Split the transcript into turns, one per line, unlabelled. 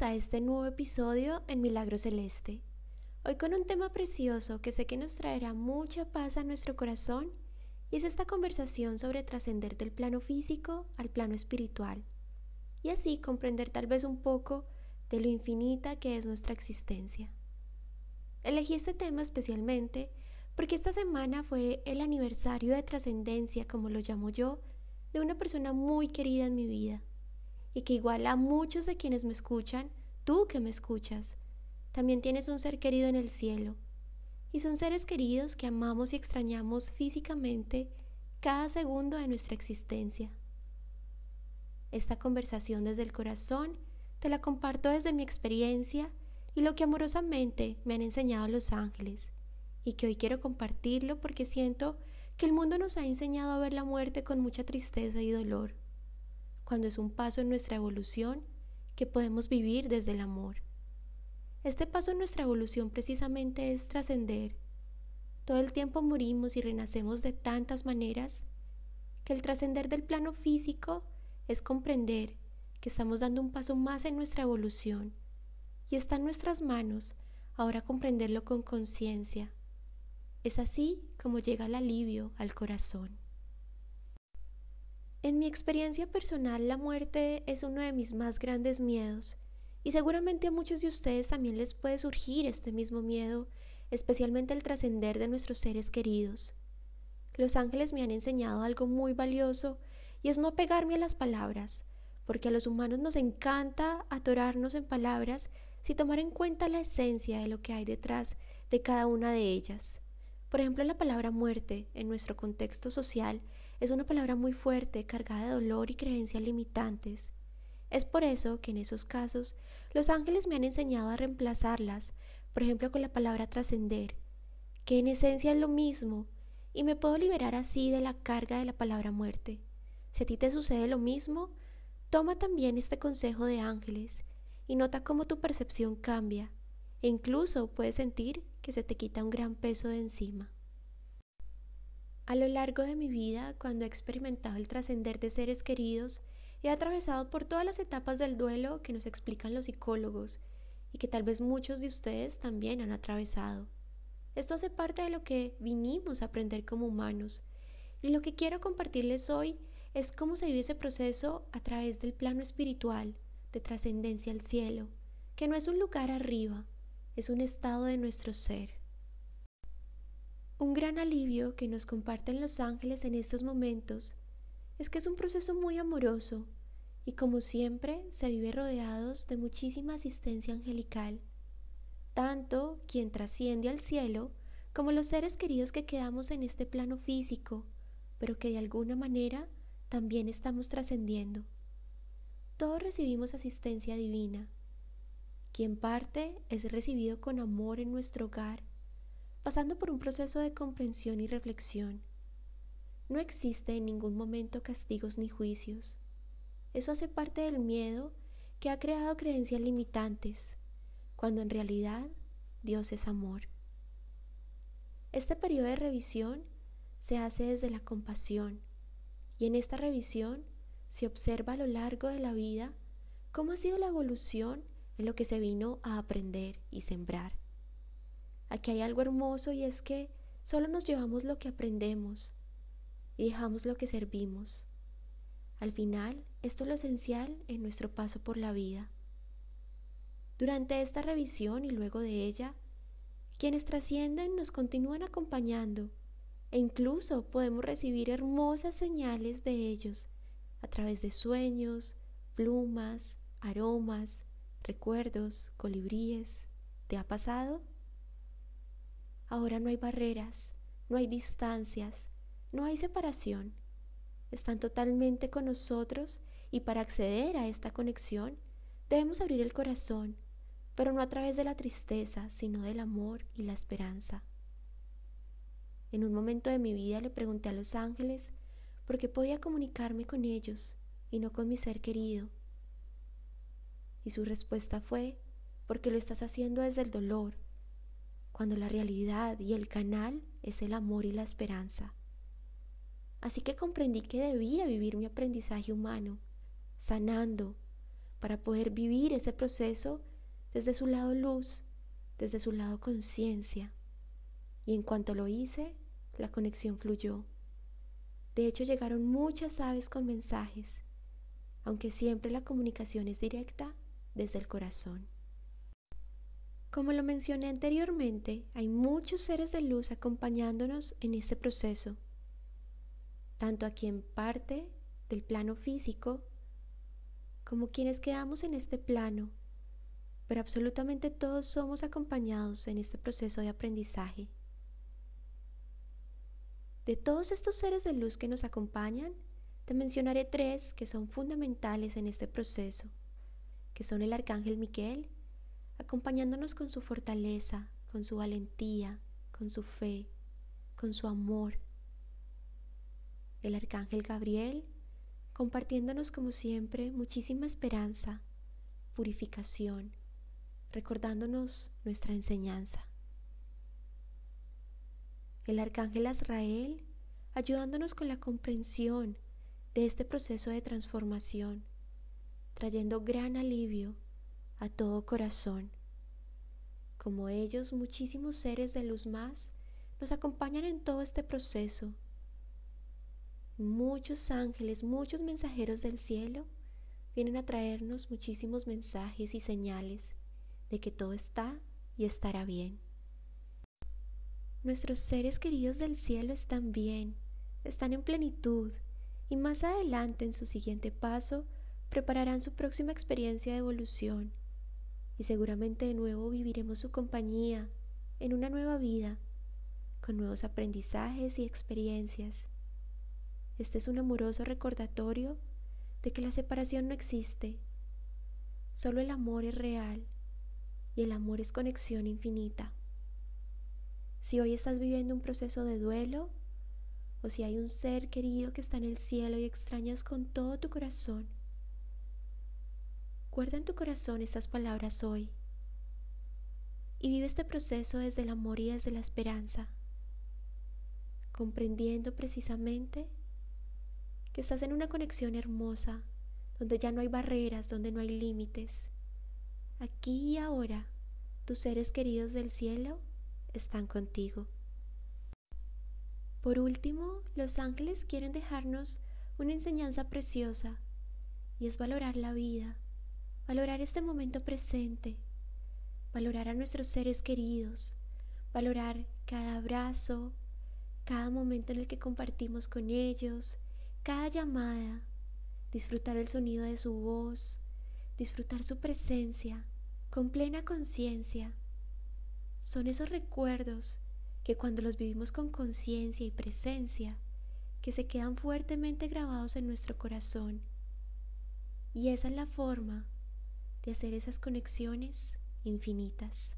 a este nuevo episodio en Milagro Celeste. Hoy con un tema precioso que sé que nos traerá mucha paz a nuestro corazón y es esta conversación sobre trascender del plano físico al plano espiritual y así comprender tal vez un poco de lo infinita que es nuestra existencia. Elegí este tema especialmente porque esta semana fue el aniversario de trascendencia, como lo llamo yo, de una persona muy querida en mi vida y que igual a muchos de quienes me escuchan, tú que me escuchas, también tienes un ser querido en el cielo. Y son seres queridos que amamos y extrañamos físicamente cada segundo de nuestra existencia. Esta conversación desde el corazón te la comparto desde mi experiencia y lo que amorosamente me han enseñado los ángeles, y que hoy quiero compartirlo porque siento que el mundo nos ha enseñado a ver la muerte con mucha tristeza y dolor cuando es un paso en nuestra evolución que podemos vivir desde el amor. Este paso en nuestra evolución precisamente es trascender. Todo el tiempo morimos y renacemos de tantas maneras que el trascender del plano físico es comprender que estamos dando un paso más en nuestra evolución y está en nuestras manos ahora comprenderlo con conciencia. Es así como llega el alivio al corazón. En mi experiencia personal, la muerte es uno de mis más grandes miedos, y seguramente a muchos de ustedes también les puede surgir este mismo miedo, especialmente el trascender de nuestros seres queridos. Los ángeles me han enseñado algo muy valioso, y es no apegarme a las palabras, porque a los humanos nos encanta atorarnos en palabras sin tomar en cuenta la esencia de lo que hay detrás de cada una de ellas. Por ejemplo, la palabra muerte, en nuestro contexto social, es una palabra muy fuerte, cargada de dolor y creencias limitantes. Es por eso que en esos casos los ángeles me han enseñado a reemplazarlas, por ejemplo con la palabra trascender, que en esencia es lo mismo, y me puedo liberar así de la carga de la palabra muerte. Si a ti te sucede lo mismo, toma también este consejo de ángeles y nota cómo tu percepción cambia, e incluso puedes sentir que se te quita un gran peso de encima. A lo largo de mi vida, cuando he experimentado el trascender de seres queridos, he atravesado por todas las etapas del duelo que nos explican los psicólogos y que tal vez muchos de ustedes también han atravesado. Esto hace parte de lo que vinimos a aprender como humanos y lo que quiero compartirles hoy es cómo se vive ese proceso a través del plano espiritual, de trascendencia al cielo, que no es un lugar arriba, es un estado de nuestro ser. Un gran alivio que nos comparten los ángeles en estos momentos es que es un proceso muy amoroso y como siempre se vive rodeados de muchísima asistencia angelical, tanto quien trasciende al cielo como los seres queridos que quedamos en este plano físico, pero que de alguna manera también estamos trascendiendo. Todos recibimos asistencia divina. Quien parte es recibido con amor en nuestro hogar pasando por un proceso de comprensión y reflexión. No existe en ningún momento castigos ni juicios. Eso hace parte del miedo que ha creado creencias limitantes, cuando en realidad Dios es amor. Este periodo de revisión se hace desde la compasión y en esta revisión se observa a lo largo de la vida cómo ha sido la evolución en lo que se vino a aprender y sembrar. Aquí hay algo hermoso y es que solo nos llevamos lo que aprendemos y dejamos lo que servimos. Al final, esto es lo esencial en nuestro paso por la vida. Durante esta revisión y luego de ella, quienes trascienden nos continúan acompañando e incluso podemos recibir hermosas señales de ellos a través de sueños, plumas, aromas, recuerdos, colibríes. ¿Te ha pasado? Ahora no hay barreras, no hay distancias, no hay separación. Están totalmente con nosotros y para acceder a esta conexión debemos abrir el corazón, pero no a través de la tristeza, sino del amor y la esperanza. En un momento de mi vida le pregunté a los ángeles por qué podía comunicarme con ellos y no con mi ser querido. Y su respuesta fue, porque lo estás haciendo desde el dolor, cuando la realidad y el canal es el amor y la esperanza. Así que comprendí que debía vivir mi aprendizaje humano, sanando, para poder vivir ese proceso desde su lado luz, desde su lado conciencia. Y en cuanto lo hice, la conexión fluyó. De hecho, llegaron muchas aves con mensajes, aunque siempre la comunicación es directa desde el corazón. Como lo mencioné anteriormente, hay muchos seres de luz acompañándonos en este proceso, tanto aquí en parte del plano físico, como quienes quedamos en este plano, pero absolutamente todos somos acompañados en este proceso de aprendizaje. De todos estos seres de luz que nos acompañan, te mencionaré tres que son fundamentales en este proceso, que son el Arcángel Miquel, acompañándonos con su fortaleza, con su valentía, con su fe, con su amor. El Arcángel Gabriel, compartiéndonos como siempre muchísima esperanza, purificación, recordándonos nuestra enseñanza el arcángel Azrael, ayudándonos con la comprensión de este proceso de transformación, trayendo gran alivio a todo corazón. Como ellos, muchísimos seres de luz más nos acompañan en todo este proceso. Muchos ángeles, muchos mensajeros del cielo vienen a traernos muchísimos mensajes y señales de que todo está y estará bien. Nuestros seres queridos del cielo están bien, están en plenitud y más adelante en su siguiente paso prepararán su próxima experiencia de evolución y seguramente de nuevo viviremos su compañía en una nueva vida, con nuevos aprendizajes y experiencias. Este es un amoroso recordatorio de que la separación no existe, solo el amor es real y el amor es conexión infinita. Si hoy estás viviendo un proceso de duelo o si hay un ser querido que está en el cielo y extrañas con todo tu corazón, guarda en tu corazón estas palabras hoy y vive este proceso desde el amor y desde la esperanza, comprendiendo precisamente que estás en una conexión hermosa, donde ya no hay barreras, donde no hay límites. Aquí y ahora, tus seres queridos del cielo están contigo. Por último, los ángeles quieren dejarnos una enseñanza preciosa y es valorar la vida, valorar este momento presente, valorar a nuestros seres queridos, valorar cada abrazo, cada momento en el que compartimos con ellos, cada llamada, disfrutar el sonido de su voz, disfrutar su presencia con plena conciencia son esos recuerdos que cuando los vivimos con conciencia y presencia, que se quedan fuertemente grabados en nuestro corazón. Y esa es la forma de hacer esas conexiones infinitas.